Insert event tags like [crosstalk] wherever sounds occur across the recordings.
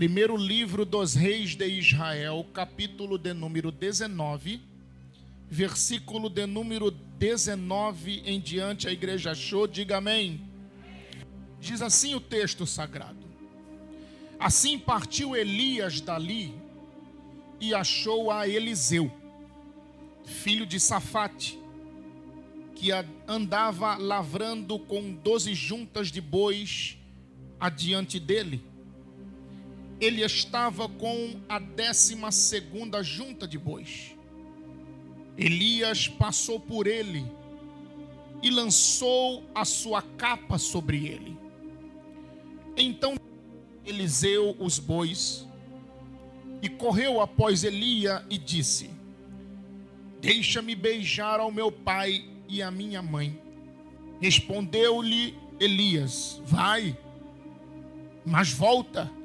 Primeiro livro dos reis de Israel, capítulo de número 19, versículo de número 19 em diante, a igreja achou, diga amém. Diz assim o texto sagrado: Assim partiu Elias dali e achou a Eliseu, filho de Safate, que andava lavrando com doze juntas de bois adiante dele ele estava com a décima segunda junta de bois. Elias passou por ele e lançou a sua capa sobre ele. Então Eliseu os bois e correu após Elia e disse: Deixa-me beijar ao meu pai e à minha mãe. Respondeu-lhe Elias: Vai, mas volta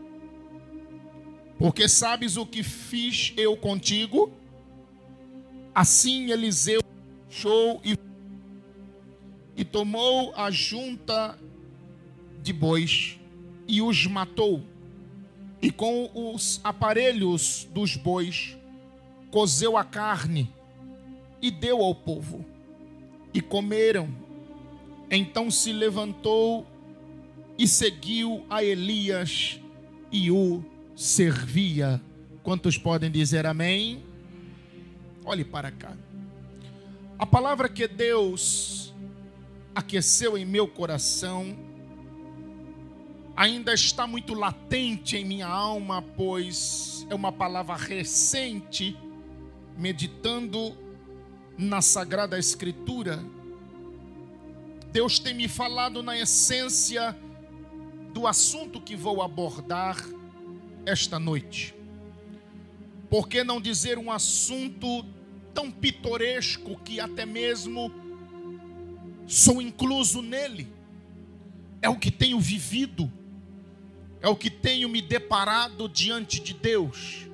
porque sabes o que fiz eu contigo? Assim Eliseu deixou e, e tomou a junta de bois e os matou. E com os aparelhos dos bois cozeu a carne e deu ao povo. E comeram. Então se levantou e seguiu a Elias e o servia. Quantos podem dizer amém? Olhe para cá. A palavra que Deus aqueceu em meu coração ainda está muito latente em minha alma, pois é uma palavra recente, meditando na Sagrada Escritura. Deus tem me falado na essência do assunto que vou abordar esta noite. Por que não dizer um assunto tão pitoresco que até mesmo sou incluso nele? É o que tenho vivido, é o que tenho me deparado diante de Deus.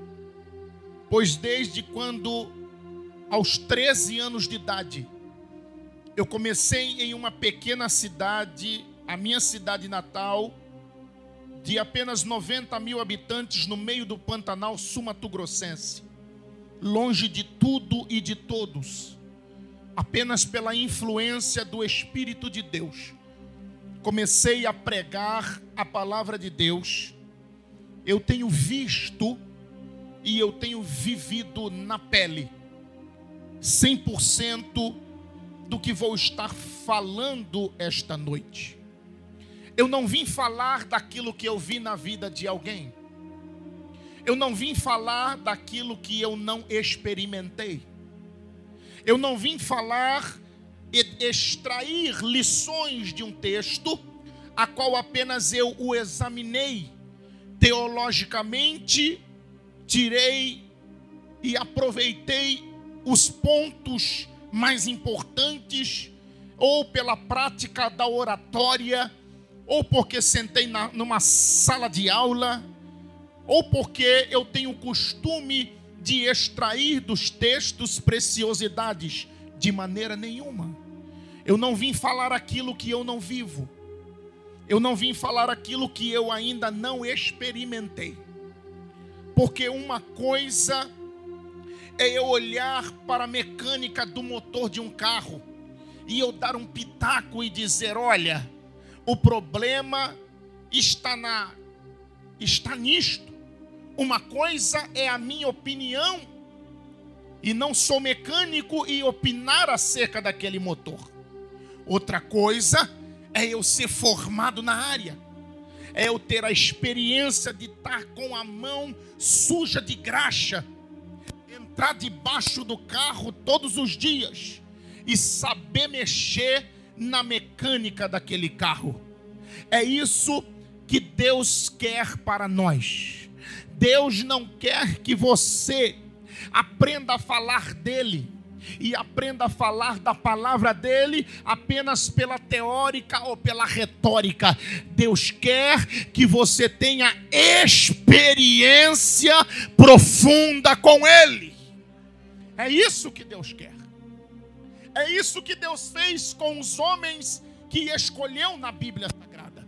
Pois desde quando, aos 13 anos de idade, eu comecei em uma pequena cidade, a minha cidade natal, de apenas 90 mil habitantes no meio do Pantanal Sumato-Grossense, longe de tudo e de todos, apenas pela influência do Espírito de Deus. Comecei a pregar a palavra de Deus, eu tenho visto e eu tenho vivido na pele 100% do que vou estar falando esta noite. Eu não vim falar daquilo que eu vi na vida de alguém. Eu não vim falar daquilo que eu não experimentei. Eu não vim falar e extrair lições de um texto, a qual apenas eu o examinei teologicamente, tirei e aproveitei os pontos mais importantes, ou pela prática da oratória, ou porque sentei na, numa sala de aula, ou porque eu tenho o costume de extrair dos textos preciosidades, de maneira nenhuma. Eu não vim falar aquilo que eu não vivo. Eu não vim falar aquilo que eu ainda não experimentei. Porque uma coisa é eu olhar para a mecânica do motor de um carro e eu dar um pitaco e dizer: olha, o problema está na está nisto. Uma coisa é a minha opinião e não sou mecânico e opinar acerca daquele motor. Outra coisa é eu ser formado na área. É eu ter a experiência de estar com a mão suja de graxa, entrar debaixo do carro todos os dias e saber mexer na mecânica daquele carro. É isso que Deus quer para nós. Deus não quer que você aprenda a falar dele e aprenda a falar da palavra dele apenas pela teórica ou pela retórica. Deus quer que você tenha experiência profunda com ele. É isso que Deus quer. É isso que Deus fez com os homens que escolheu na Bíblia Sagrada.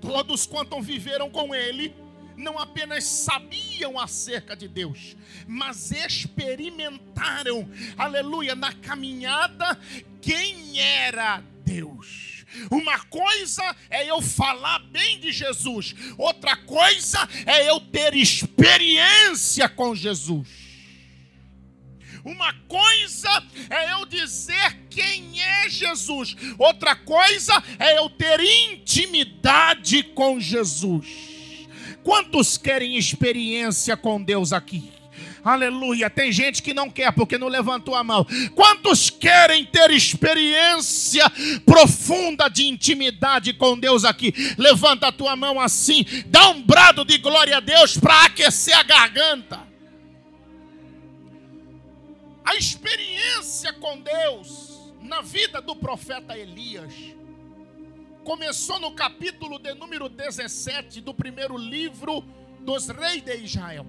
Todos quantos viveram com ele não apenas sabiam acerca de Deus, mas experimentaram, aleluia, na caminhada quem era Deus. Uma coisa é eu falar bem de Jesus, outra coisa é eu ter experiência com Jesus. Uma coisa é eu dizer quem é Jesus, outra coisa é eu ter intimidade com Jesus. Quantos querem experiência com Deus aqui? Aleluia. Tem gente que não quer porque não levantou a mão. Quantos querem ter experiência profunda de intimidade com Deus aqui? Levanta a tua mão assim, dá um brado de glória a Deus para aquecer a garganta. A experiência com Deus na vida do profeta Elias começou no capítulo de número 17 do primeiro livro dos reis de Israel.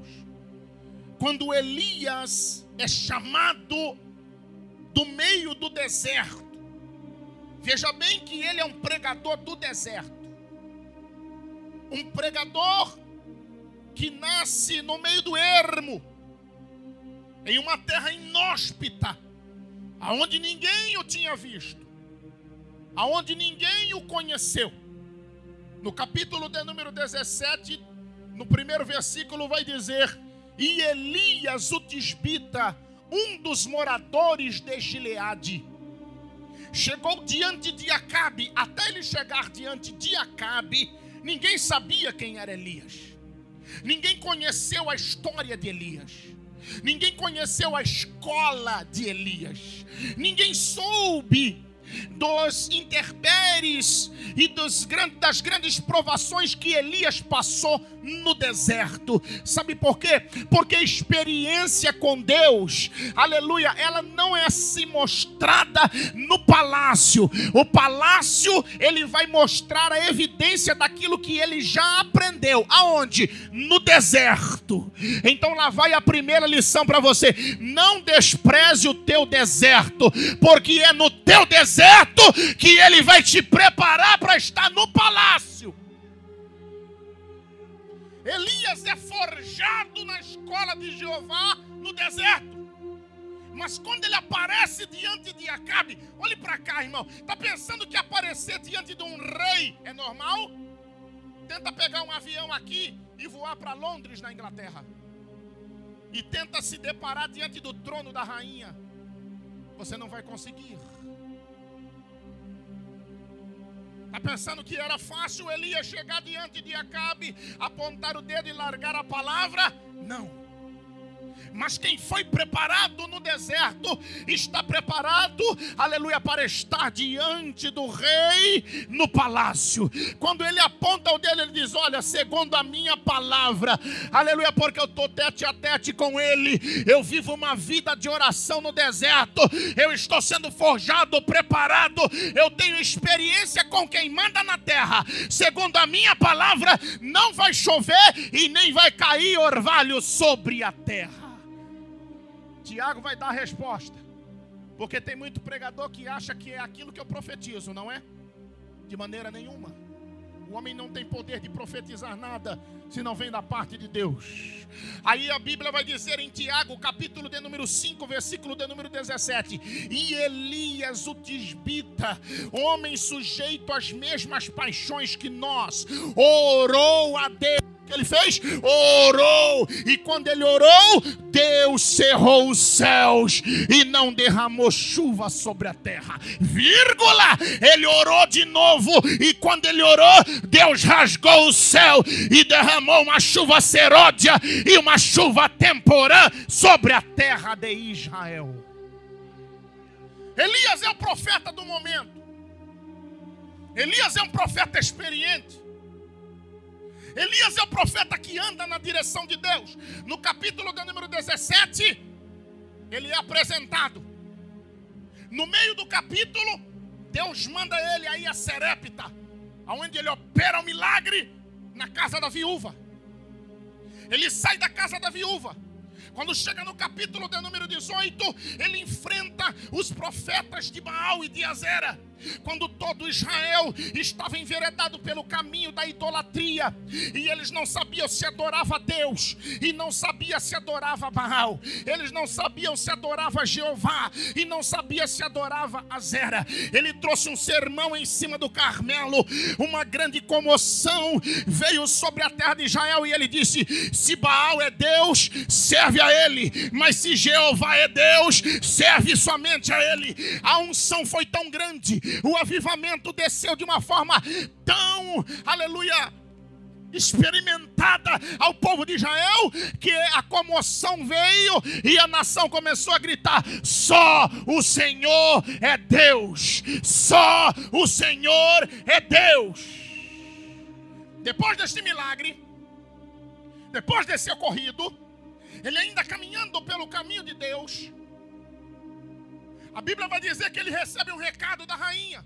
Quando Elias é chamado do meio do deserto. Veja bem que ele é um pregador do deserto. Um pregador que nasce no meio do ermo em uma terra inóspita, aonde ninguém o tinha visto, aonde ninguém o conheceu. No capítulo de número 17, no primeiro versículo, vai dizer: E Elias, o tisbita, um dos moradores de Gileade, chegou diante de Acabe. Até ele chegar diante de Acabe, ninguém sabia quem era Elias, ninguém conheceu a história de Elias. Ninguém conheceu a escola de Elias. Ninguém soube dos interpéries e dos, das grandes provações que Elias passou no deserto. Sabe por quê? Porque a experiência com Deus, aleluia, ela não é assim mostrada no palácio. O palácio, ele vai mostrar a evidência daquilo que ele já aprendeu. Aonde? No deserto. Então lá vai a primeira lição para você: não despreze o teu deserto, porque é no teu deserto que ele vai te preparar para estar no palácio. Elias é forjado na escola de Jeová no deserto. Mas quando ele aparece diante de Acabe, olhe para cá, irmão. Está pensando que aparecer diante de um rei é normal? Tenta pegar um avião aqui e voar para Londres, na Inglaterra. E tenta se deparar diante do trono da rainha. Você não vai conseguir. Pensando que era fácil Elias chegar diante de Acabe, apontar o dedo e largar a palavra? Não. Mas quem foi preparado no deserto está preparado, aleluia, para estar diante do rei no palácio. Quando ele aponta o dele, ele diz: Olha, segundo a minha palavra, aleluia, porque eu estou tete a tete com ele. Eu vivo uma vida de oração no deserto. Eu estou sendo forjado, preparado. Eu tenho experiência com quem manda na terra. Segundo a minha palavra, não vai chover e nem vai cair orvalho sobre a terra. Tiago vai dar a resposta. Porque tem muito pregador que acha que é aquilo que eu profetizo, não é? De maneira nenhuma. O homem não tem poder de profetizar nada se não vem da parte de Deus. Aí a Bíblia vai dizer em Tiago, capítulo de número 5, versículo de número 17: E Elias, o tisbita, homem sujeito às mesmas paixões que nós, orou a Deus que ele fez? Orou. E quando ele orou, Deus cerrou os céus e não derramou chuva sobre a terra. Vírgula. Ele orou de novo e quando ele orou, Deus rasgou o céu e derramou uma chuva seródia e uma chuva temporã sobre a terra de Israel. Elias é o profeta do momento. Elias é um profeta experiente. Elias é o profeta que anda na direção de Deus. No capítulo de número 17, ele é apresentado. No meio do capítulo, Deus manda ele aí a Serepta, aonde ele opera o um milagre na casa da viúva. Ele sai da casa da viúva. Quando chega no capítulo de número 18, ele enfrenta os profetas de Baal e de Azera. Quando todo Israel estava enveredado pelo caminho da idolatria, e eles não sabiam se adorava Deus, e não sabiam se adorava Baal, eles não sabiam se adorava Jeová, e não sabia se adorava a Zera. Ele trouxe um sermão em cima do Carmelo, uma grande comoção veio sobre a terra de Israel, e ele disse: Se Baal é Deus, serve a ele, mas se Jeová é Deus, serve somente a ele. A unção foi tão grande o avivamento desceu de uma forma tão, aleluia, experimentada ao povo de Israel, que a comoção veio e a nação começou a gritar: só o Senhor é Deus, só o Senhor é Deus. Depois deste milagre, depois desse ocorrido, ele ainda caminhando pelo caminho de Deus, a Bíblia vai dizer que ele recebe um recado da rainha.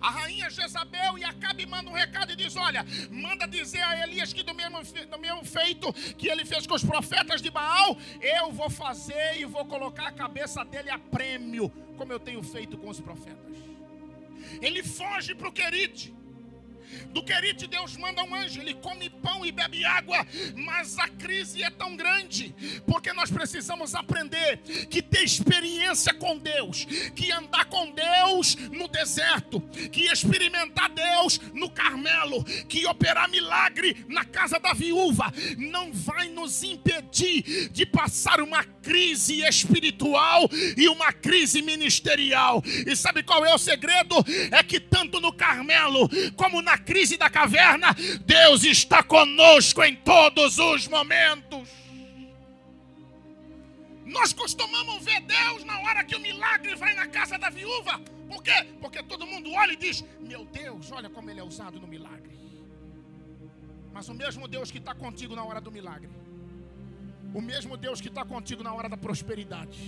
A rainha Jezabel e Acabe manda um recado e diz: Olha, manda dizer a Elias que do mesmo, do mesmo feito que ele fez com os profetas de Baal, eu vou fazer e vou colocar a cabeça dele a prêmio, como eu tenho feito com os profetas. Ele foge para o Querite. Do Querite, Deus manda um anjo, ele come pão e bebe água, mas a crise é tão grande, porque nós precisamos aprender que ter experiência com Deus, que andar com Deus no deserto, que experimentar Deus no Carmelo, que operar milagre na casa da viúva, não vai nos impedir de passar uma crise espiritual e uma crise ministerial. E sabe qual é o segredo? É que tanto no Carmelo como na crise da caverna, Deus está conosco em todos os momentos. Nós costumamos ver Deus na hora que o milagre vai na casa da viúva. Por quê? Porque todo mundo olha e diz: Meu Deus, olha como ele é usado no milagre. Mas o mesmo Deus que está contigo na hora do milagre, o mesmo Deus que está contigo na hora da prosperidade,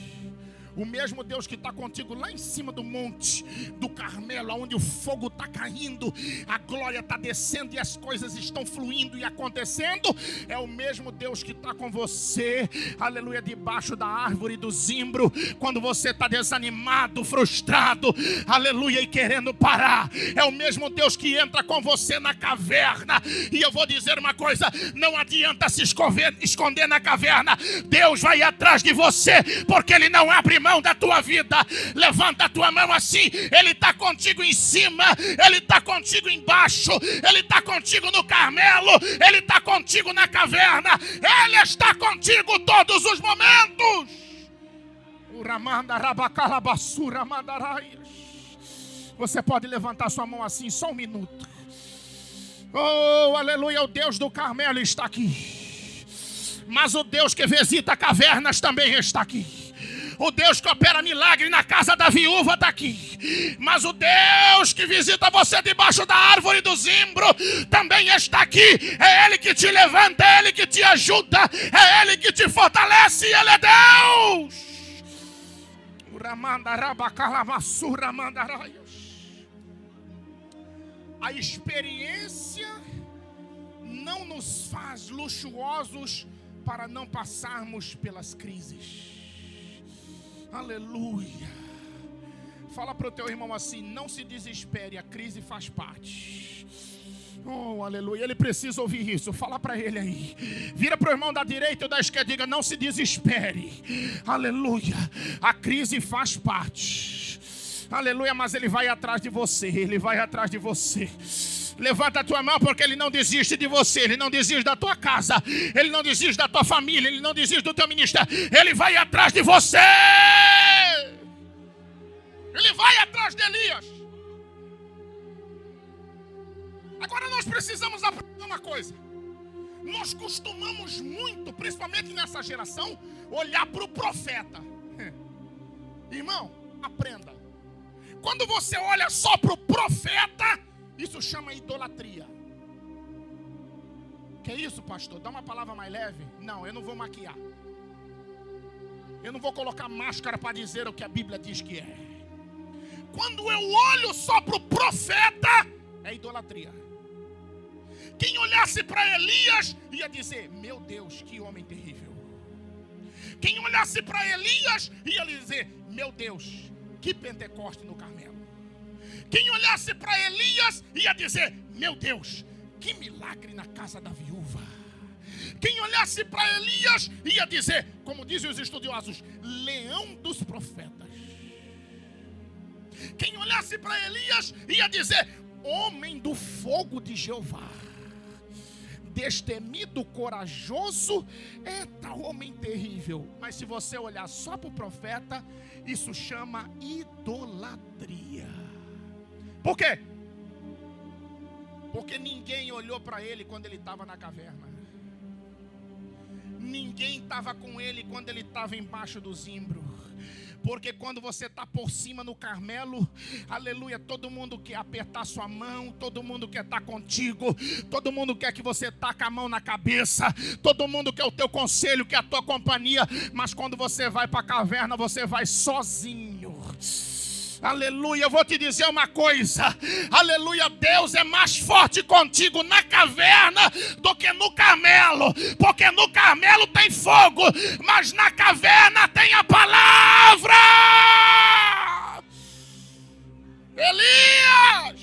o mesmo Deus que está contigo lá em cima do monte do Carmelo, onde o fogo está caindo, a glória está descendo e as coisas estão fluindo e acontecendo, é o mesmo Deus que está com você, aleluia, debaixo da árvore do zimbro, quando você está desanimado, frustrado, aleluia, e querendo parar, é o mesmo Deus que entra com você na caverna, e eu vou dizer uma coisa: não adianta se esconder, esconder na caverna, Deus vai atrás de você, porque Ele não abre mão mão da tua vida. Levanta a tua mão assim. Ele está contigo em cima, Ele está contigo embaixo, Ele está contigo no Carmelo, Ele está contigo na caverna, Ele está contigo todos os momentos. Você pode levantar sua mão assim, só um minuto. Oh, aleluia, o Deus do Carmelo está aqui. Mas o Deus que visita cavernas também está aqui. O Deus que opera milagre na casa da viúva está aqui. Mas o Deus que visita você debaixo da árvore do zimbro também está aqui. É Ele que te levanta, é Ele que te ajuda, é Ele que te fortalece. Ele é Deus. A experiência não nos faz luxuosos para não passarmos pelas crises. Aleluia. Fala para o teu irmão assim: não se desespere, a crise faz parte. Oh, aleluia. Ele precisa ouvir isso. Fala para ele aí. Vira para o irmão da direita ou da esquerda. Diga: não se desespere. Aleluia. A crise faz parte. Aleluia. Mas ele vai atrás de você. Ele vai atrás de você. Levanta a tua mão, porque Ele não desiste de você, Ele não desiste da tua casa, Ele não desiste da tua família, Ele não desiste do teu ministério, Ele vai atrás de você. Ele vai atrás de Elias. Agora nós precisamos aprender uma coisa. Nós costumamos muito, principalmente nessa geração, olhar para o profeta. [laughs] Irmão, aprenda. Quando você olha só para o profeta, isso chama idolatria. Que isso, pastor? Dá uma palavra mais leve? Não, eu não vou maquiar. Eu não vou colocar máscara para dizer o que a Bíblia diz que é. Quando eu olho só para o profeta, é idolatria. Quem olhasse para Elias ia dizer: Meu Deus, que homem terrível. Quem olhasse para Elias ia dizer: Meu Deus, que Pentecoste no Carmelo. Quem olhasse para Elias ia dizer: Meu Deus, que milagre na casa da viúva. Quem olhasse para Elias ia dizer, como dizem os estudiosos, leão dos profetas. Quem olhasse para Elias ia dizer, homem do fogo de Jeová. Destemido, corajoso, é tal homem terrível. Mas se você olhar só para o profeta, isso chama idolatria. Por quê? Porque ninguém olhou para ele quando ele estava na caverna. Ninguém estava com ele quando ele estava embaixo do zimbro. Porque quando você está por cima no Carmelo, aleluia, todo mundo quer apertar sua mão, todo mundo quer estar tá contigo, todo mundo quer que você taque a mão na cabeça, todo mundo quer o teu conselho, quer a tua companhia, mas quando você vai para a caverna, você vai sozinho. Aleluia, eu vou te dizer uma coisa. Aleluia, Deus é mais forte contigo na caverna do que no Carmelo, porque no Carmelo tem fogo, mas na caverna tem a palavra. Elias!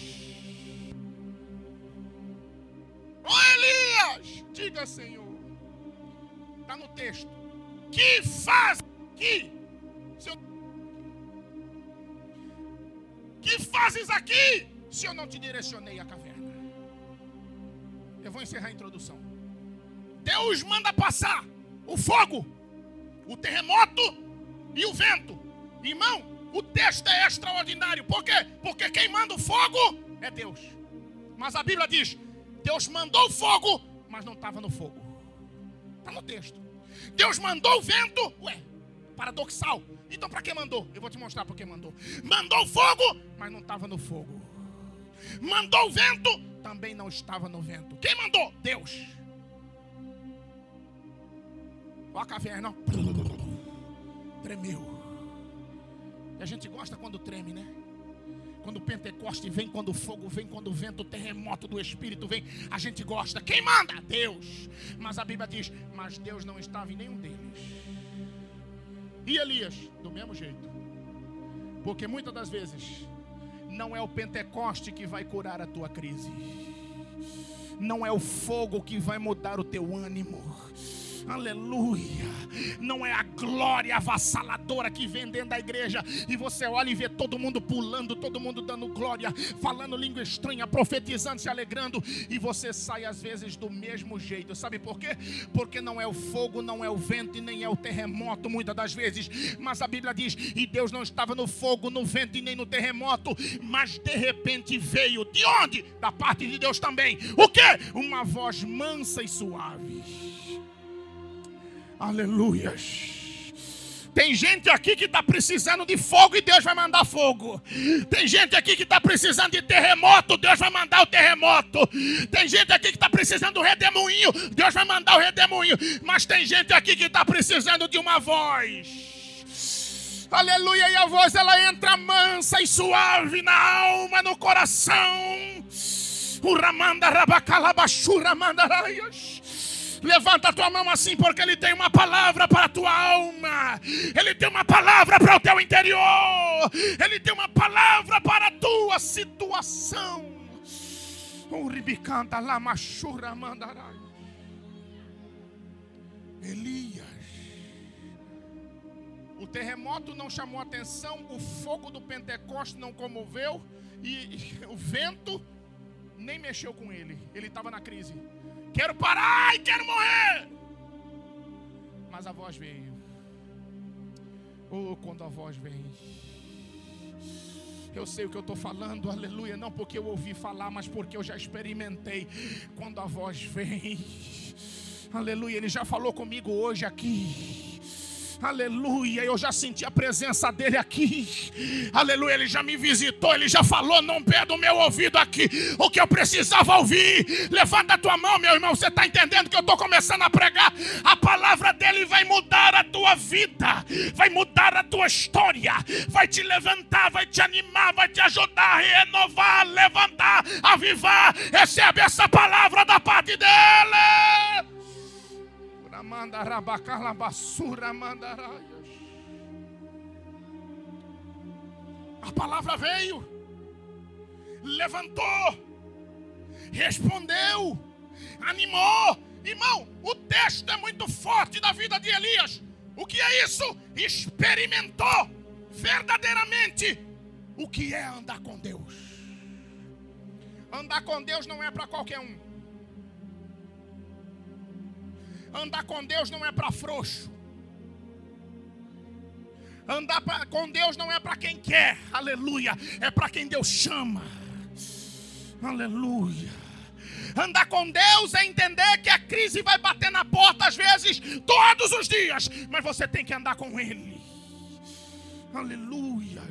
Oh, Elias, diga Senhor, está no texto. Que faz que que fazes aqui se eu não te direcionei à caverna? Eu vou encerrar a introdução. Deus manda passar o fogo, o terremoto e o vento. Irmão, o texto é extraordinário. Por quê? Porque quem manda o fogo é Deus. Mas a Bíblia diz: Deus mandou o fogo, mas não estava no fogo. Está no texto. Deus mandou o vento, ué, paradoxal. Então, para que mandou? Eu vou te mostrar por que mandou. Mandou fogo, mas não estava no fogo. Mandou vento, também não estava no vento. Quem mandou? Deus. Olha a caverna, tremeu. E a gente gosta quando treme, né? Quando o Pentecoste vem, quando o fogo vem, quando o vento, o terremoto do Espírito vem, a gente gosta. Quem manda? Deus. Mas a Bíblia diz: Mas Deus não estava em nenhum deles. E Elias, do mesmo jeito. Porque muitas das vezes não é o Pentecoste que vai curar a tua crise. Não é o fogo que vai mudar o teu ânimo aleluia. Não é a glória avassaladora que vem dentro da igreja e você olha e vê todo mundo pulando, todo mundo dando glória, falando língua estranha, profetizando, se alegrando, e você sai às vezes do mesmo jeito. Sabe por quê? Porque não é o fogo, não é o vento e nem é o terremoto, muitas das vezes. Mas a Bíblia diz: e Deus não estava no fogo, no vento e nem no terremoto, mas de repente veio. De onde? Da parte de Deus também. O que? Uma voz mansa e suave. Aleluias. Tem gente aqui que está precisando de fogo e Deus vai mandar fogo. Tem gente aqui que está precisando de terremoto, Deus vai mandar o terremoto. Tem gente aqui que está precisando do redemoinho, Deus vai mandar o redemoinho. Mas tem gente aqui que está precisando de uma voz. Aleluia, e a voz ela entra mansa e suave na alma, no coração. O ramanda rabacalabachura mandaraias. Levanta a tua mão assim, porque Ele tem uma palavra para a tua alma, Ele tem uma palavra para o teu interior, Ele tem uma palavra para a tua situação. Uribicanta lamachura mandarai. Elias. O terremoto não chamou atenção, o fogo do Pentecoste não comoveu, e, e o vento nem mexeu com ele. Ele estava na crise. Quero parar e quero morrer. Mas a voz veio. Oh, quando a voz vem. Eu sei o que eu estou falando, aleluia. Não porque eu ouvi falar, mas porque eu já experimentei. Quando a voz vem, aleluia. Ele já falou comigo hoje aqui. Aleluia, eu já senti a presença dele aqui. Aleluia, ele já me visitou, ele já falou não pé do meu ouvido aqui o que eu precisava ouvir. Levanta a tua mão, meu irmão, você está entendendo que eu estou começando a pregar? A palavra dele vai mudar a tua vida, vai mudar a tua história, vai te levantar, vai te animar, vai te ajudar a renovar, levantar, avivar. Recebe essa palavra da parte dele basura A palavra veio. levantou, respondeu, animou. Irmão, o texto é muito forte da vida de Elias. O que é isso? Experimentou verdadeiramente o que é andar com Deus. Andar com Deus não é para qualquer um. Andar com Deus não é para frouxo. Andar pra, com Deus não é para quem quer, aleluia, é para quem Deus chama, aleluia. Andar com Deus é entender que a crise vai bater na porta às vezes, todos os dias, mas você tem que andar com Ele, aleluia.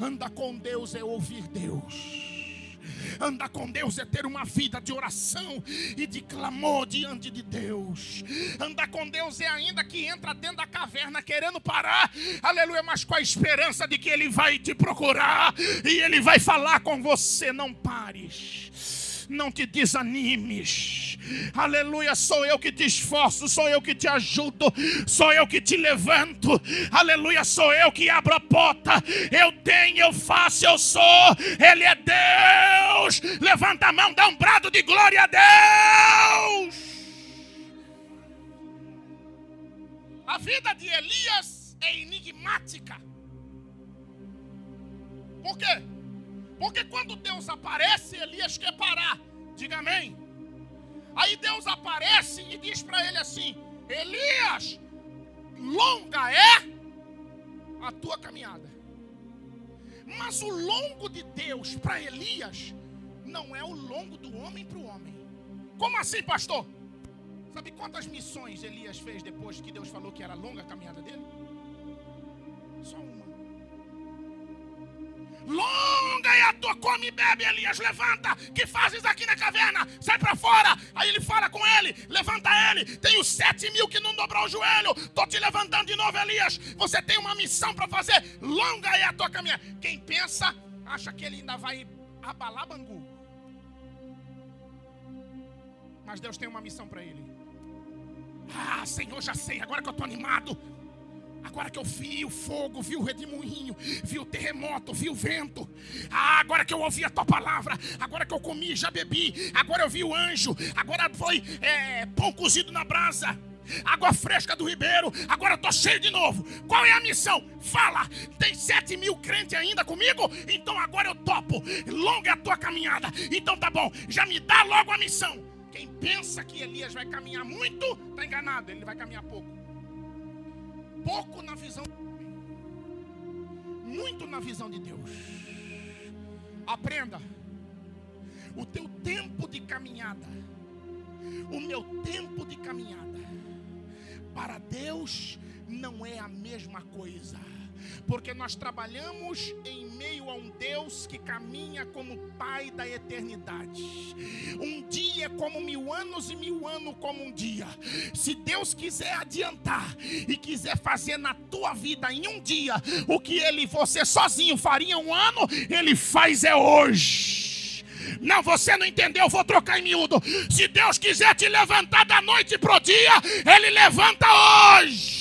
Andar com Deus é ouvir Deus. Andar com Deus é ter uma vida de oração e de clamor diante de Deus. Andar com Deus é ainda que entra dentro da caverna querendo parar, aleluia, mas com a esperança de que Ele vai te procurar e Ele vai falar com você. Não pares não te desanimes. Aleluia, sou eu que te esforço, sou eu que te ajudo, sou eu que te levanto. Aleluia, sou eu que abro a porta. Eu tenho, eu faço, eu sou. Ele é Deus. Levanta a mão, dá um brado de glória a Deus. A vida de Elias é enigmática. Por quê? Porque quando Deus aparece, Elias quer parar. Diga amém. Aí Deus aparece e diz para ele assim: Elias, longa é a tua caminhada. Mas o longo de Deus para Elias não é o longo do homem para o homem. Como assim, pastor? Sabe quantas missões Elias fez depois que Deus falou que era longa a caminhada dele? Só uma. Longa tua come e bebe, Elias. Levanta. Que fazes aqui na caverna? Sai para fora. Aí ele fala com ele: Levanta ele. Tenho sete mil que não dobrou o joelho. Estou te levantando de novo, Elias. Você tem uma missão para fazer. Longa é a tua caminhada. Quem pensa, acha que ele ainda vai abalar Bangu. Mas Deus tem uma missão para ele. Ah, Senhor, já sei. Agora que eu estou animado. Agora que eu vi o fogo, vi o redemoinho, vi o terremoto, vi o vento. Ah, agora que eu ouvi a tua palavra, agora que eu comi, já bebi, agora eu vi o anjo, agora foi é, pão cozido na brasa. Água fresca do ribeiro, agora estou cheio de novo. Qual é a missão? Fala, tem sete mil crentes ainda comigo? Então agora eu topo. Longa a tua caminhada. Então tá bom, já me dá logo a missão. Quem pensa que Elias vai caminhar muito, está enganado, ele vai caminhar pouco pouco na visão, muito na visão de Deus. Aprenda. O teu tempo de caminhada, o meu tempo de caminhada, para Deus não é a mesma coisa porque nós trabalhamos em meio a um Deus que caminha como Pai da eternidade. Um dia é como mil anos e mil anos como um dia. Se Deus quiser adiantar e quiser fazer na tua vida em um dia o que Ele você sozinho faria um ano, Ele faz é hoje. Não, você não entendeu, vou trocar em miúdo. Se Deus quiser te levantar da noite para o dia, Ele levanta hoje.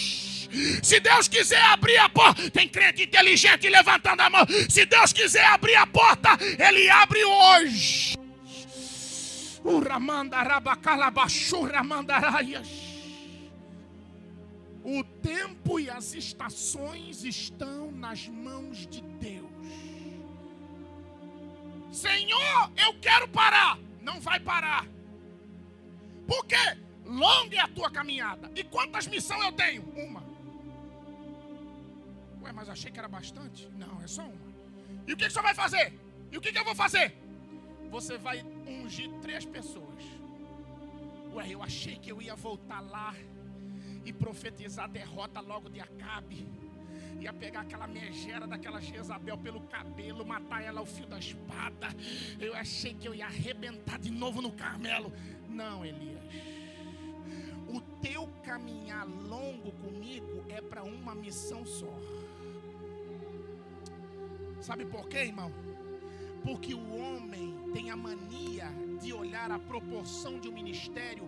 Se Deus quiser abrir a porta, tem crente inteligente levantando a mão. Se Deus quiser abrir a porta, Ele abre hoje. O tempo e as estações estão nas mãos de Deus. Senhor, eu quero parar. Não vai parar. Por quê? Longa é a tua caminhada. E quantas missões eu tenho? Uma. Ué, mas achei que era bastante. Não, é só uma. E o que, que você vai fazer? E o que, que eu vou fazer? Você vai ungir três pessoas. Ué, eu achei que eu ia voltar lá e profetizar a derrota logo de Acabe. Ia pegar aquela megera daquela Jezabel pelo cabelo, matar ela ao fio da espada. Eu achei que eu ia arrebentar de novo no Carmelo. Não, Elias. O teu caminhar longo comigo é para uma missão só. Sabe por quê, irmão? Porque o homem tem a mania de olhar a proporção de um ministério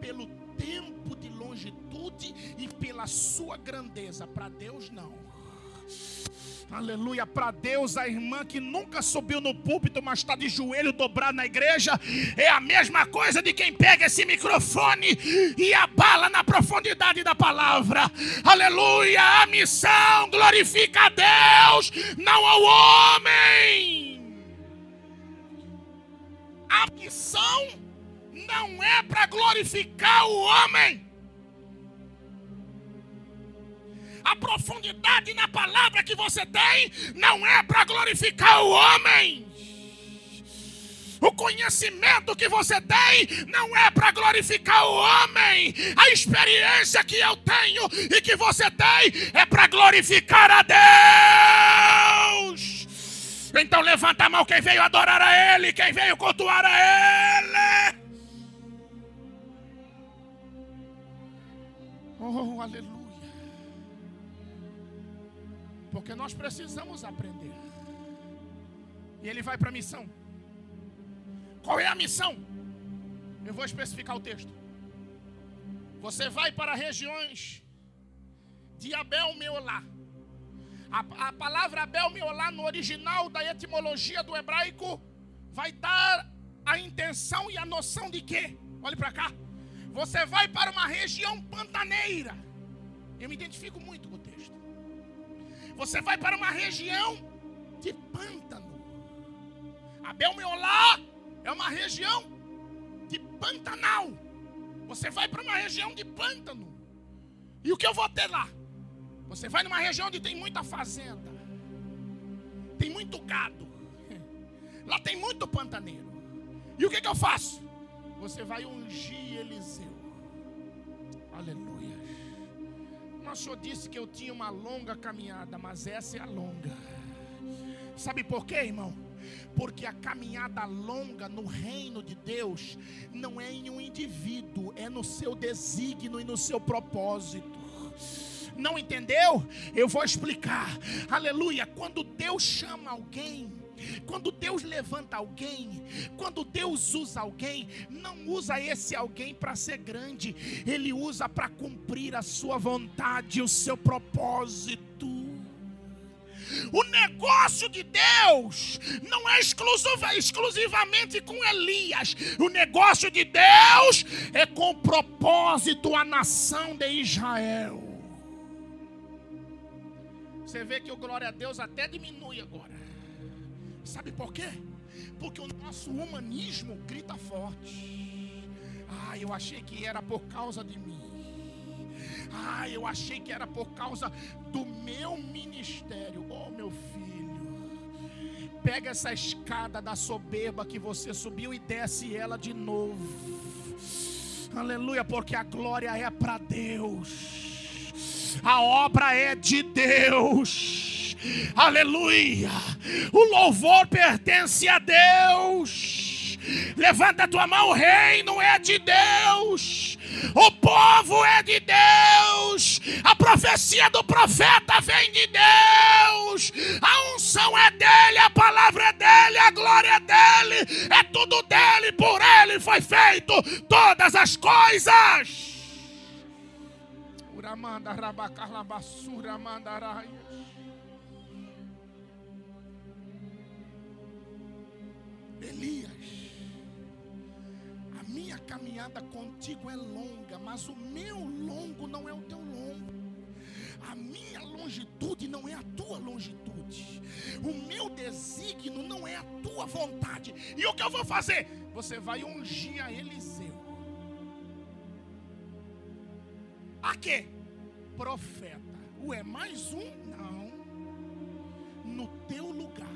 pelo tempo de longitude e pela sua grandeza. Para Deus, não. Aleluia, para Deus, a irmã que nunca subiu no púlpito, mas está de joelho dobrado na igreja, é a mesma coisa de quem pega esse microfone e abala na profundidade da palavra. Aleluia, a missão glorifica a Deus, não ao homem. A missão não é para glorificar o homem. A profundidade na palavra que você tem não é para glorificar o homem. O conhecimento que você tem não é para glorificar o homem. A experiência que eu tenho e que você tem é para glorificar a Deus. Então levanta a mão quem veio adorar a Ele, quem veio cultuar a Ele. Oh, aleluia. Porque nós precisamos aprender. E ele vai para a missão. Qual é a missão? Eu vou especificar o texto. Você vai para regiões de Abel Meolá. A, a palavra Abel Meolá, no original da etimologia do hebraico, vai dar a intenção e a noção de quê? Olhe para cá. Você vai para uma região pantaneira. Eu me identifico muito com o texto. Você vai para uma região de pântano. Abel Meolá é uma região de pantanal. Você vai para uma região de pântano. E o que eu vou ter lá? Você vai numa região onde tem muita fazenda. Tem muito gado. [laughs] Lá tem muito pantaneiro. E o que, que eu faço? Você vai ungir Eliseu. Aleluia. O Senhor disse que eu tinha uma longa caminhada, mas essa é a longa. Sabe por quê, irmão? Porque a caminhada longa no reino de Deus não é em um indivíduo, é no seu desígnio e no seu propósito. Não entendeu? Eu vou explicar. Aleluia. Quando Deus chama alguém, quando Deus levanta alguém, quando Deus usa alguém, não usa esse alguém para ser grande, Ele usa para cumprir a sua vontade, o seu propósito. O negócio de Deus não é exclusiva, exclusivamente com Elias. O negócio de Deus é com propósito a nação de Israel. Você vê que o glória a Deus até diminui agora. Sabe por quê? Porque o nosso humanismo grita forte. Ah, eu achei que era por causa de mim. Ah, eu achei que era por causa do meu ministério. Oh, meu filho. Pega essa escada da soberba que você subiu e desce ela de novo. Aleluia, porque a glória é para Deus. A obra é de Deus. Aleluia. O louvor pertence a Deus. Levanta a tua mão, o reino é de Deus. O povo é de Deus. A profecia do profeta vem de Deus. A unção é dele, a palavra é dele, a glória é dele. É tudo dele, por ele foi feito todas as coisas. Uramanda rabacarlabassura mandaraia. Elias, a minha caminhada contigo é longa, mas o meu longo não é o teu longo. A minha longitude não é a tua longitude. O meu desígnio não é a tua vontade. E o que eu vou fazer? Você vai ungir a Eliseu. A quê? Profeta. Ué, mais um? Não. No teu lugar.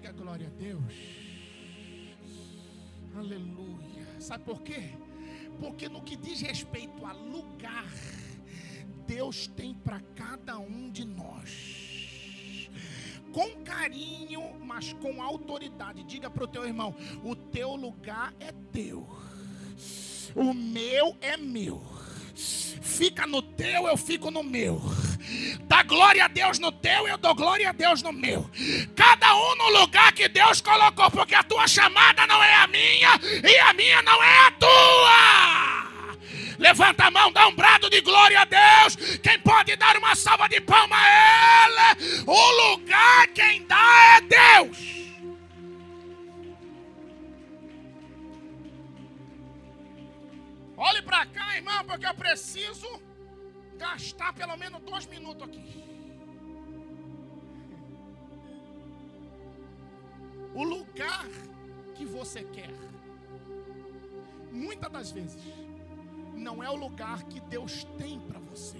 Diga glória a Deus. Aleluia. Sabe por quê? Porque no que diz respeito a lugar, Deus tem para cada um de nós. Com carinho, mas com autoridade. Diga para o teu irmão: o teu lugar é teu, o meu é meu. Fica no teu, eu fico no meu. Dá glória a Deus no teu, eu dou glória a Deus no meu. Cada um no lugar que Deus colocou, porque a tua chamada não é a minha e a minha não é a tua. Levanta a mão, dá um brado de glória a Deus. Quem pode dar uma salva de palma a Ele? O lugar quem dá é Deus. Olhe para cá, irmão, porque eu preciso gastar pelo menos dois minutos aqui. O lugar que você quer, muitas das vezes, não é o lugar que Deus tem para você.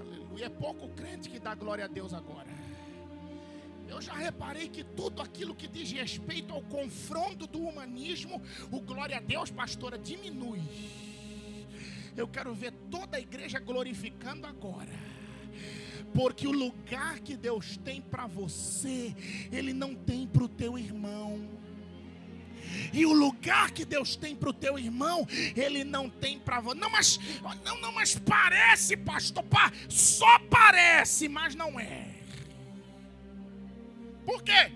Aleluia. É pouco crente que dá glória a Deus agora. Eu já reparei que tudo aquilo que diz respeito ao confronto do humanismo, o glória a Deus, pastora, diminui. Eu quero ver toda a igreja glorificando agora. Porque o lugar que Deus tem para você, Ele não tem para o teu irmão. E o lugar que Deus tem para o teu irmão, Ele não tem para você. Não, mas não, não, mas parece, pastor, só parece, mas não é. Por quê?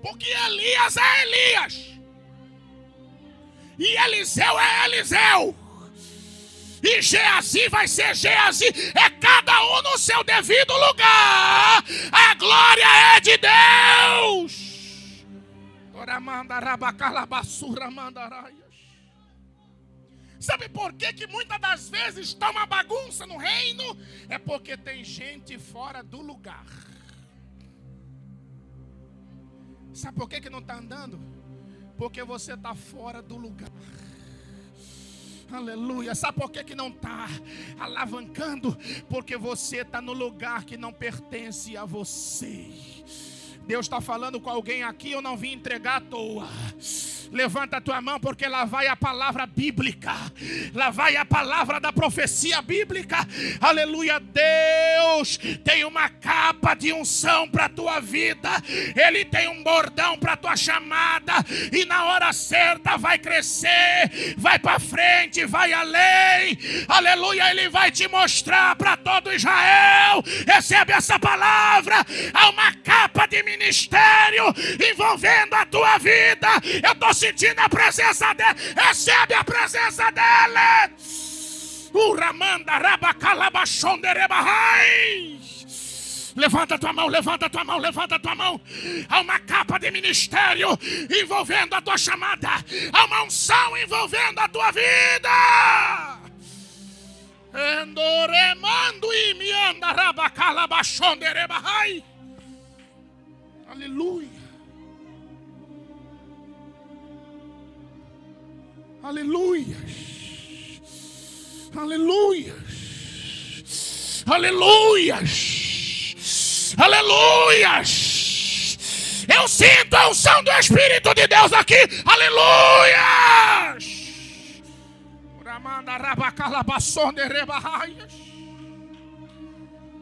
Porque Elias é Elias. E Eliseu é Eliseu. E Geazi vai ser Geazi. É cada um no seu devido lugar. A glória é de Deus. Sabe por que, que muitas das vezes está uma bagunça no reino? É porque tem gente fora do lugar. Sabe por que, que não está andando? Porque você está fora do lugar. Aleluia. Sabe por que, que não está alavancando? Porque você está no lugar que não pertence a você. Deus está falando com alguém aqui, eu não vim entregar à toa. Levanta a tua mão, porque lá vai a palavra bíblica, lá vai a palavra da profecia bíblica. Aleluia, Deus tem uma capa de unção para a tua vida, Ele tem um bordão para a tua chamada, e na hora certa vai crescer, vai para frente, vai além. Aleluia, Ele vai te mostrar para todo Israel. Recebe essa palavra, há uma capa de ministério envolvendo a tua vida. Eu estou sentindo a presença dele. Recebe a presença dele. Uramanda. Levanta tua mão, levanta tua mão, levanta tua mão. Há uma capa de ministério envolvendo a tua chamada. Há uma unção envolvendo a tua vida. Endoremando e me anda. Aleluia. Aleluia. Aleluia. Aleluia. Aleluia. Eu sinto a unção do Espírito de Deus aqui. Aleluia.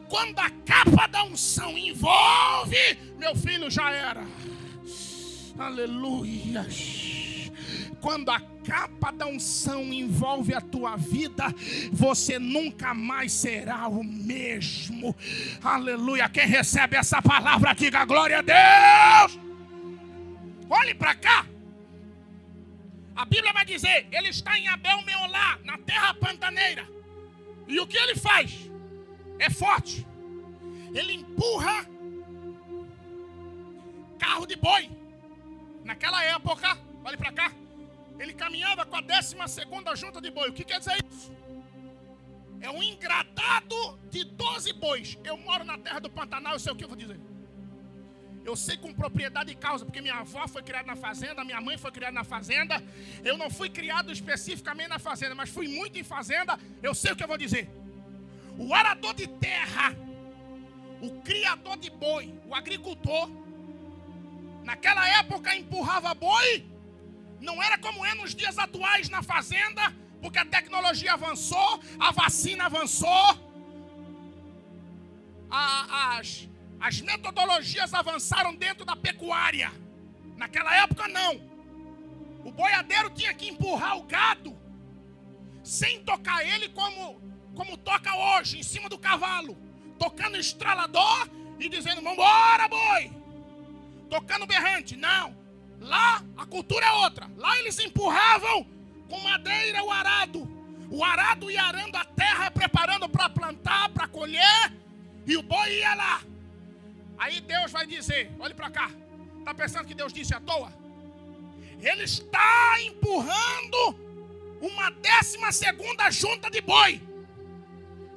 Quando a capa da unção envolve, meu filho já era. Aleluia. Quando a capa da unção envolve a tua vida, você nunca mais será o mesmo. Aleluia. Quem recebe essa palavra, diga glória a Deus. Olhe para cá. A Bíblia vai dizer: ele está em Abel Meolá, na terra pantaneira. E o que ele faz? É forte. Ele empurra carro de boi. Naquela época, olhe para cá, ele caminhava com a décima segunda junta de boi. O que quer dizer isso? É um engradado de 12 bois. Eu moro na terra do Pantanal, eu sei o que eu vou dizer. Eu sei com propriedade e causa, porque minha avó foi criada na fazenda, minha mãe foi criada na fazenda. Eu não fui criado especificamente na fazenda, mas fui muito em fazenda. Eu sei o que eu vou dizer. O arador de terra, o criador de boi, o agricultor, naquela época empurrava boi não era como é nos dias atuais na fazenda, porque a tecnologia avançou, a vacina avançou, a, as, as metodologias avançaram dentro da pecuária. Naquela época, não. O boiadeiro tinha que empurrar o gado, sem tocar ele como, como toca hoje, em cima do cavalo, tocando estralador e dizendo: Vambora, boi! Tocando berrante. Não. Lá a cultura é outra. Lá eles empurravam com madeira o arado. O arado ia arando a terra, preparando para plantar, para colher, e o boi ia lá. Aí Deus vai dizer: olhe para cá. Está pensando que Deus disse à toa? Ele está empurrando uma décima segunda junta de boi.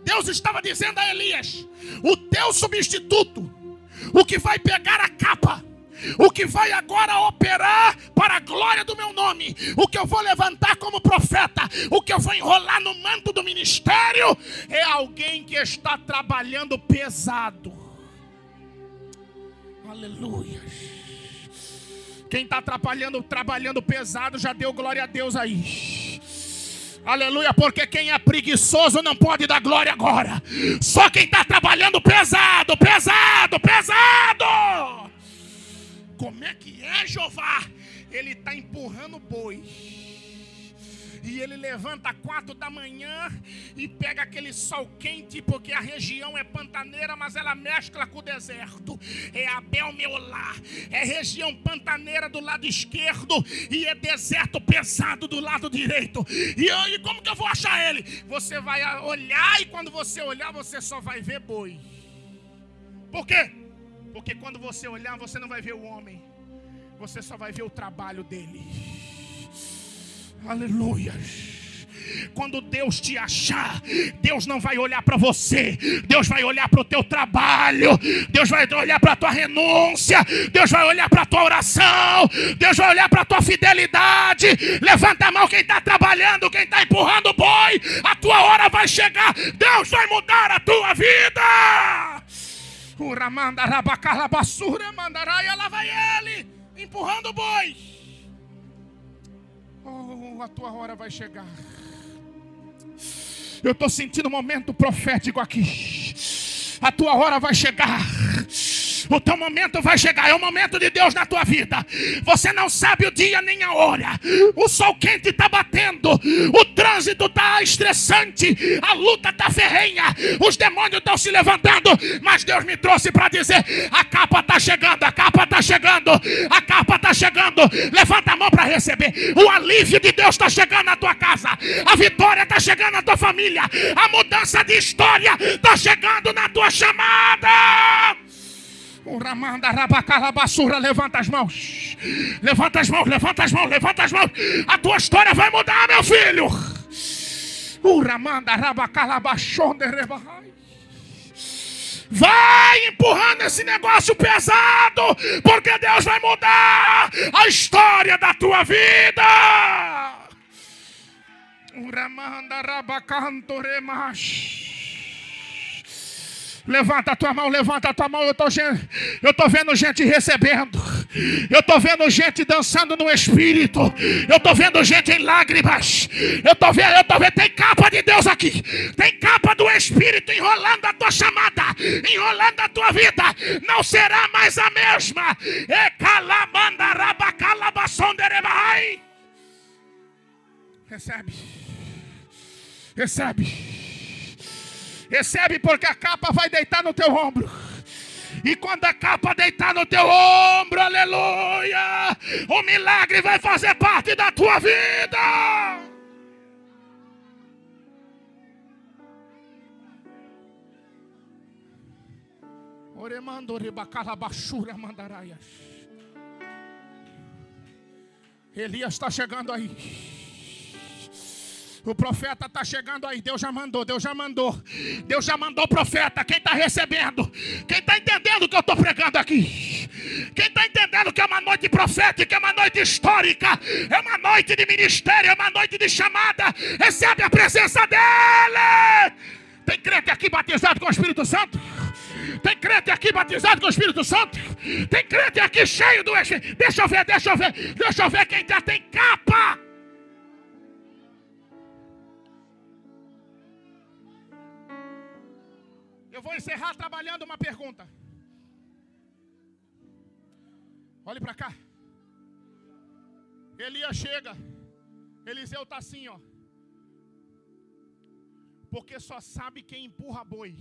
Deus estava dizendo a Elias: o teu substituto, o que vai pegar a capa, o que vai agora operar para a glória do meu nome, o que eu vou levantar como profeta, o que eu vou enrolar no manto do ministério, é alguém que está trabalhando pesado. Aleluia. Quem está trabalhando, trabalhando pesado já deu glória a Deus aí. Aleluia, porque quem é preguiçoso não pode dar glória agora. Só quem está trabalhando pesado, pesado, pesado. Como é que é, Jeová? Ele está empurrando boi. E ele levanta quatro da manhã e pega aquele sol quente, porque a região é pantaneira, mas ela mescla com o deserto. É Abel Meolá, é região pantaneira do lado esquerdo e é deserto pesado do lado direito. E, e como que eu vou achar ele? Você vai olhar e quando você olhar, você só vai ver boi. Por quê? Porque quando você olhar, você não vai ver o homem, você só vai ver o trabalho dele. Aleluia. Quando Deus te achar, Deus não vai olhar para você, Deus vai olhar para o teu trabalho, Deus vai olhar para a tua renúncia, Deus vai olhar para a tua oração, Deus vai olhar para a tua fidelidade. Levanta a mão quem está trabalhando, quem está empurrando o boi, a tua hora vai chegar, Deus vai mudar a tua vida. Uramanda rabacalabassura mandarai, lá vai ele, empurrando o boi. Oh, a tua hora vai chegar. Eu estou sentindo um momento profético aqui. A tua hora vai chegar. O teu momento vai chegar, é o momento de Deus na tua vida. Você não sabe o dia nem a hora. O sol quente está batendo, o trânsito está estressante, a luta está ferrenha, os demônios estão se levantando. Mas Deus me trouxe para dizer: a capa está chegando, a capa está chegando, a capa está chegando. Levanta a mão para receber. O alívio de Deus está chegando na tua casa, a vitória está chegando na tua família, a mudança de história está chegando na tua chamada. Rabacalabassura, levanta as mãos. Levanta as mãos, levanta as mãos, levanta as mãos. A tua história vai mudar, meu filho. Vai empurrando esse negócio pesado, porque Deus vai mudar a história da tua vida. Uramanda rabacanto remash. Levanta a tua mão, levanta a tua mão. Eu estou tô vendo gente recebendo. Eu estou vendo gente dançando no espírito. Eu estou vendo gente em lágrimas. Eu estou vendo, eu estou vendo, tem capa de Deus aqui. Tem capa do Espírito enrolando a tua chamada, enrolando a tua vida. Não será mais a mesma. Recebe. Recebe. Recebe porque a capa vai deitar no teu ombro. E quando a capa deitar no teu ombro, aleluia, o milagre vai fazer parte da tua vida. Oremando mandaraias. Elias está chegando aí. O profeta está chegando aí. Deus já mandou, Deus já mandou. Deus já mandou o profeta. Quem está recebendo? Quem está entendendo o que eu estou pregando aqui? Quem está entendendo que é uma noite profética, é uma noite histórica, é uma noite de ministério, é uma noite de chamada. Recebe a presença dele. Tem crente aqui batizado com o Espírito Santo? Tem crente aqui batizado com o Espírito Santo? Tem crente aqui cheio do Espírito? Deixa eu ver, deixa eu ver, deixa eu ver quem já tem capa. Eu vou encerrar trabalhando uma pergunta. Olhe para cá. Elias chega. Eliseu está assim, ó. Porque só sabe quem empurra boi.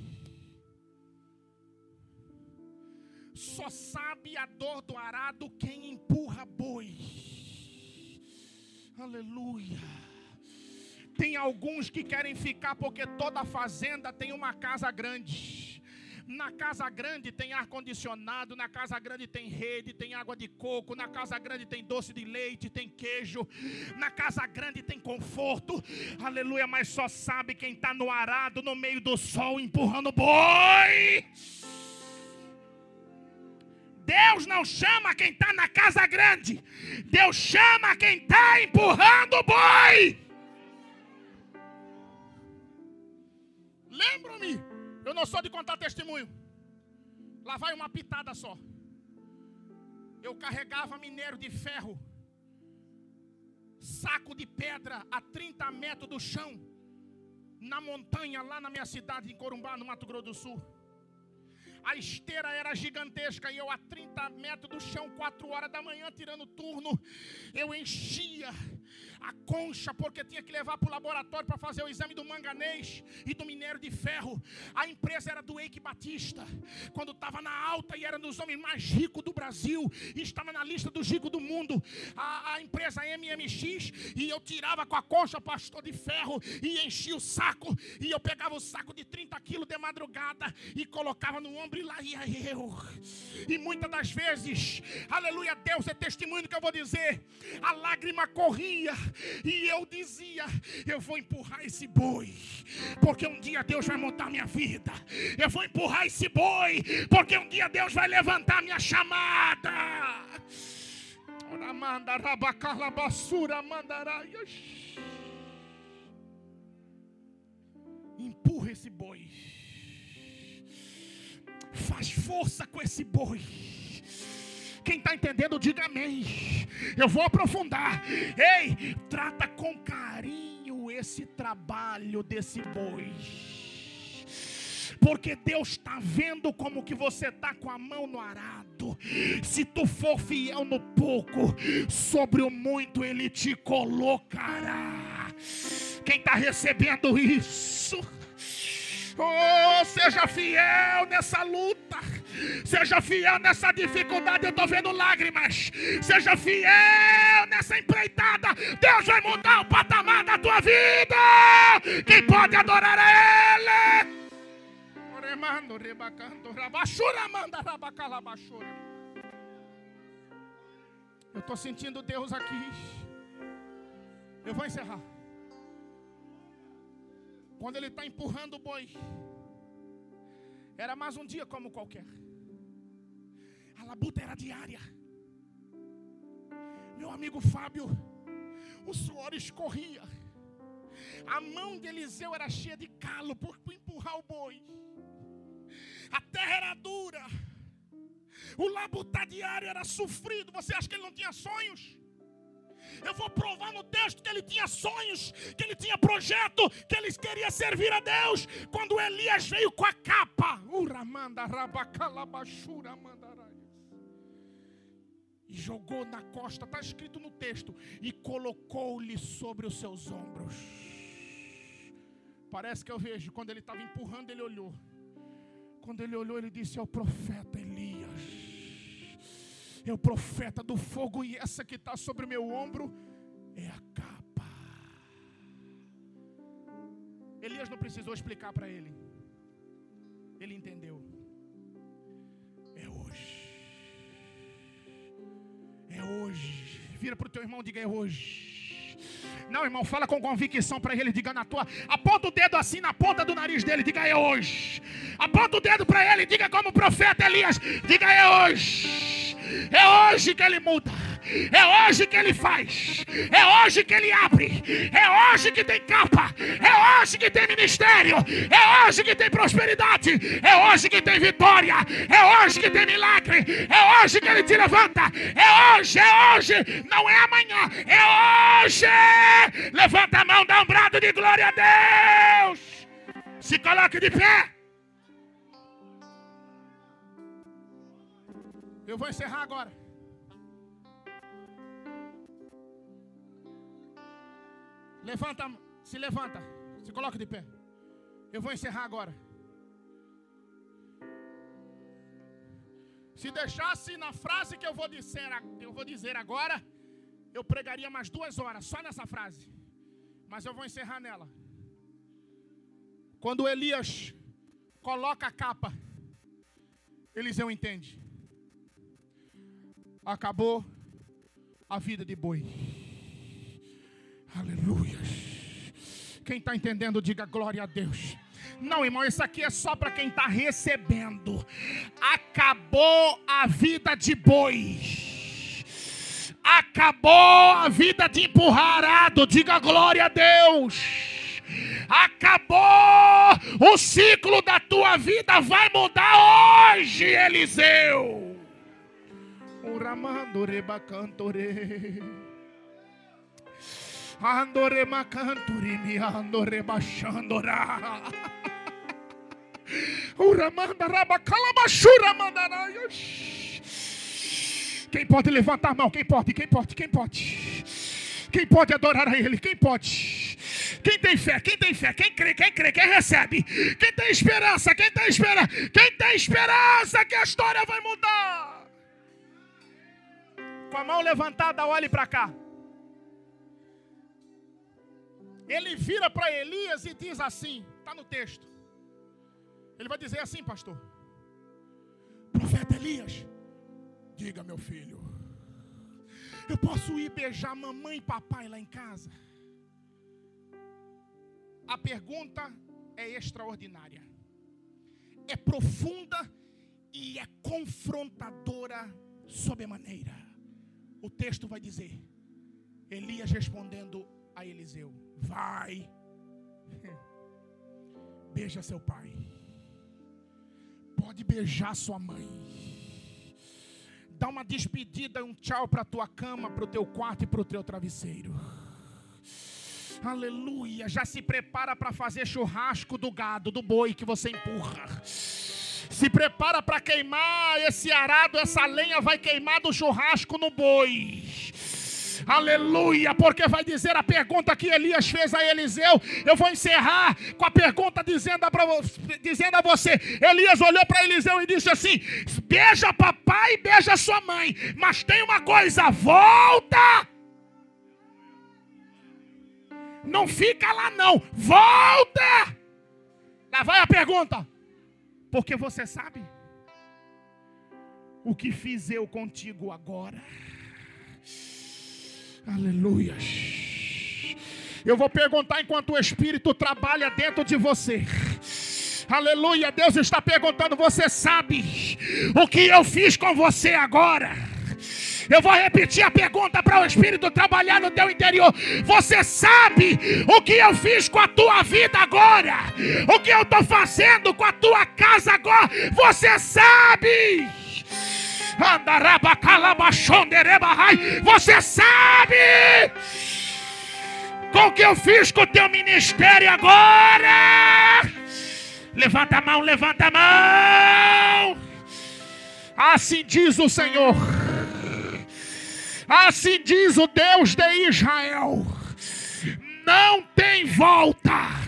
Só sabe a dor do arado quem empurra boi. Aleluia. Tem alguns que querem ficar porque toda fazenda tem uma casa grande. Na casa grande tem ar-condicionado, na casa grande tem rede, tem água de coco, na casa grande tem doce de leite, tem queijo, na casa grande tem conforto, aleluia, mas só sabe quem está no arado, no meio do sol, empurrando boi. Deus não chama quem está na casa grande, Deus chama quem está empurrando boi. Lembro-me eu não sou de contar testemunho. Lá vai uma pitada só. Eu carregava minério de ferro, saco de pedra a 30 metros do chão, na montanha, lá na minha cidade, em Corumbá, no Mato Grosso do Sul. A esteira era gigantesca e eu a 30 metros do chão, 4 horas da manhã, tirando turno, eu enchia a concha, porque tinha que levar para o laboratório para fazer o exame do manganês e do minério de ferro. A empresa era do Eike Batista, quando estava na alta e era dos homens mais ricos do Brasil, e estava na lista dos ricos do mundo. A, a empresa MMX, e eu tirava com a concha pastor de ferro e enchia o saco, e eu pegava o saco de 30 quilos de madrugada e colocava no ombro e lá ia eu. E muitas das vezes, aleluia, Deus é testemunho que eu vou dizer, a lágrima corria e eu dizia: Eu vou empurrar esse boi, porque um dia Deus vai mudar minha vida. Eu vou empurrar esse boi, porque um dia Deus vai levantar minha chamada. Empurra esse boi. Faz força com esse boi. Quem está entendendo, diga amém. Eu vou aprofundar. Ei, trata com carinho esse trabalho desse boi. Porque Deus está vendo como que você está com a mão no arado. Se tu for fiel no pouco, sobre o muito Ele te colocará. Quem está recebendo isso? Oh, seja fiel nessa luta. Seja fiel nessa dificuldade. Eu estou vendo lágrimas. Seja fiel nessa empreitada. Deus vai mudar o patamar da tua vida. Quem pode adorar a Ele? Eu estou sentindo Deus aqui. Eu vou encerrar. Quando ele está empurrando o boi, era mais um dia como qualquer. A labuta era diária. Meu amigo Fábio, o suor escorria. A mão de Eliseu era cheia de calo por empurrar o boi. A terra era dura. O labutar diário era sofrido. Você acha que ele não tinha sonhos? Eu vou provar no texto que ele tinha sonhos, que ele tinha projeto, que ele queria servir a Deus. Quando Elias veio com a capa, e jogou na costa, está escrito no texto, e colocou-lhe sobre os seus ombros. Parece que eu vejo, quando ele estava empurrando, ele olhou. Quando ele olhou, ele disse: É o profeta Elias é o profeta do fogo, e essa que está sobre o meu ombro é a capa. Elias não precisou explicar para ele, ele entendeu. É hoje, é hoje. Vira para o teu irmão e diga: É hoje. Não, irmão, fala com convicção para ele, diga na tua. Aponta o dedo assim na ponta do nariz dele, diga é hoje. Aponta o dedo para ele, diga como o profeta Elias, diga é hoje. É hoje que ele muda. É hoje que ele faz. É hoje que ele abre. É hoje que tem capa. É hoje que tem ministério. É hoje que tem prosperidade. É hoje que tem vitória. É hoje que tem milagre. É hoje que ele te levanta. É hoje, é hoje. Não é amanhã. É hoje. Levanta a mão, dá um brado de glória a Deus. Se coloque de pé. Eu vou encerrar agora. Levanta, se levanta, se coloca de pé. Eu vou encerrar agora. Se deixasse na frase que eu vou dizer, eu vou dizer agora, eu pregaria mais duas horas só nessa frase. Mas eu vou encerrar nela. Quando Elias coloca a capa, Eliseu entende. Acabou a vida de boi. Aleluia. Quem está entendendo, diga glória a Deus. Não, irmão, isso aqui é só para quem está recebendo. Acabou a vida de boi. Acabou a vida de empurrarado. Diga glória a Deus. Acabou o ciclo da tua vida. Vai mudar hoje, Eliseu. Uramando rebacantore. Andore macanturi mi andore baixandora. Uramanda raba calabachura mandaraias. Quem pode levantar a mão? Quem pode? Quem pode? Quem pode? Quem pode adorar a Ele? Quem pode? Quem tem fé? Quem tem fé? Quem crê? Quem crê? Quem recebe? Quem tem esperança? Quem tem esperança? Quem tem esperança que a história vai mudar? Com a mão levantada, olhe para cá. Ele vira para Elias e diz assim: está no texto. Ele vai dizer assim, pastor: Profeta Elias, diga meu filho, eu posso ir beijar mamãe e papai lá em casa? A pergunta é extraordinária, é profunda e é confrontadora sobremaneira. O texto vai dizer: Elias respondendo a Eliseu: Vai, beija seu pai, pode beijar sua mãe, dá uma despedida, um tchau para tua cama, para o teu quarto e para o teu travesseiro. Aleluia, já se prepara para fazer churrasco do gado, do boi que você empurra. Se prepara para queimar esse arado, essa lenha vai queimar do churrasco no boi. Aleluia, porque vai dizer a pergunta que Elias fez a Eliseu. Eu vou encerrar com a pergunta dizendo a, dizendo a você: Elias olhou para Eliseu e disse assim: Beija papai e beija sua mãe, mas tem uma coisa, volta. Não fica lá não, volta. Lá vai a pergunta. Porque você sabe o que fiz eu contigo agora. Aleluia. Eu vou perguntar enquanto o Espírito trabalha dentro de você. Aleluia. Deus está perguntando: você sabe o que eu fiz com você agora? Eu vou repetir a pergunta para o Espírito trabalhar no teu interior. Você sabe o que eu fiz com a tua vida agora? O que eu estou fazendo com a tua casa agora? Você sabe? Você sabe com o que eu fiz com o teu ministério agora? Levanta a mão, levanta a mão. Assim diz o Senhor. Assim diz o Deus de Israel. Não tem volta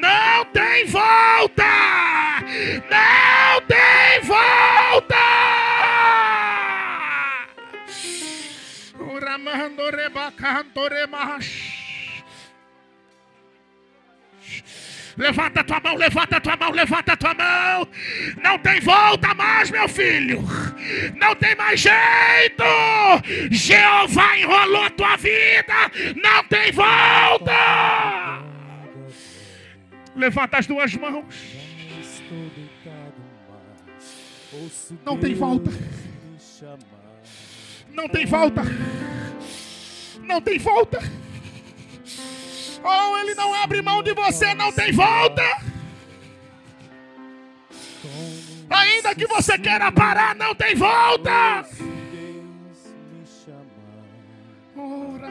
não tem volta! Não tem volta! Uramando rebacanto remash. Levanta a tua mão, levanta a tua mão, levanta a tua mão. Não tem volta mais, meu filho. Não tem mais jeito. Jeová enrolou a tua vida. Não tem volta. Levanta as duas mãos. Não tem volta. Não tem volta. Não tem volta. Ou ele não abre mão de você, não tem volta. Ainda que você queira parar, não tem volta. Ora,